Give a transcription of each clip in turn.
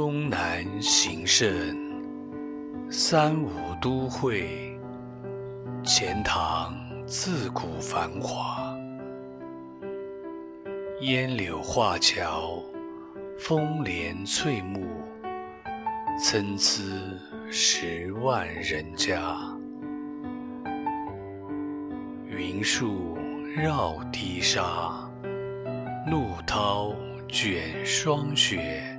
东南形胜，三五都会，钱塘自古繁华。烟柳画桥，风帘翠幕，参差十万人家。云树绕堤沙，怒涛卷霜雪，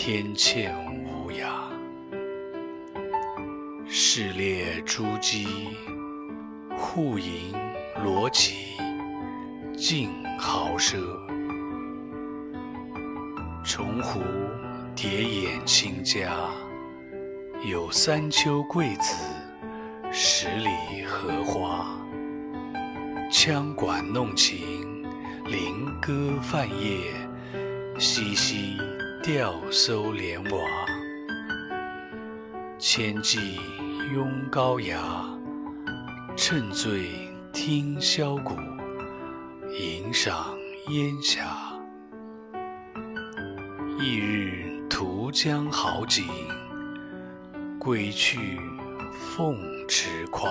天堑无涯。市猎珠玑，户盈罗绮，竞豪奢。重湖叠眼清嘉，有三秋桂子，十里荷花。羌管弄琴，菱歌泛夜，嬉嬉钓叟莲娃。千骑拥高崖，乘醉听箫鼓，吟赏烟霞。翌日图江好景，归去凤池夸。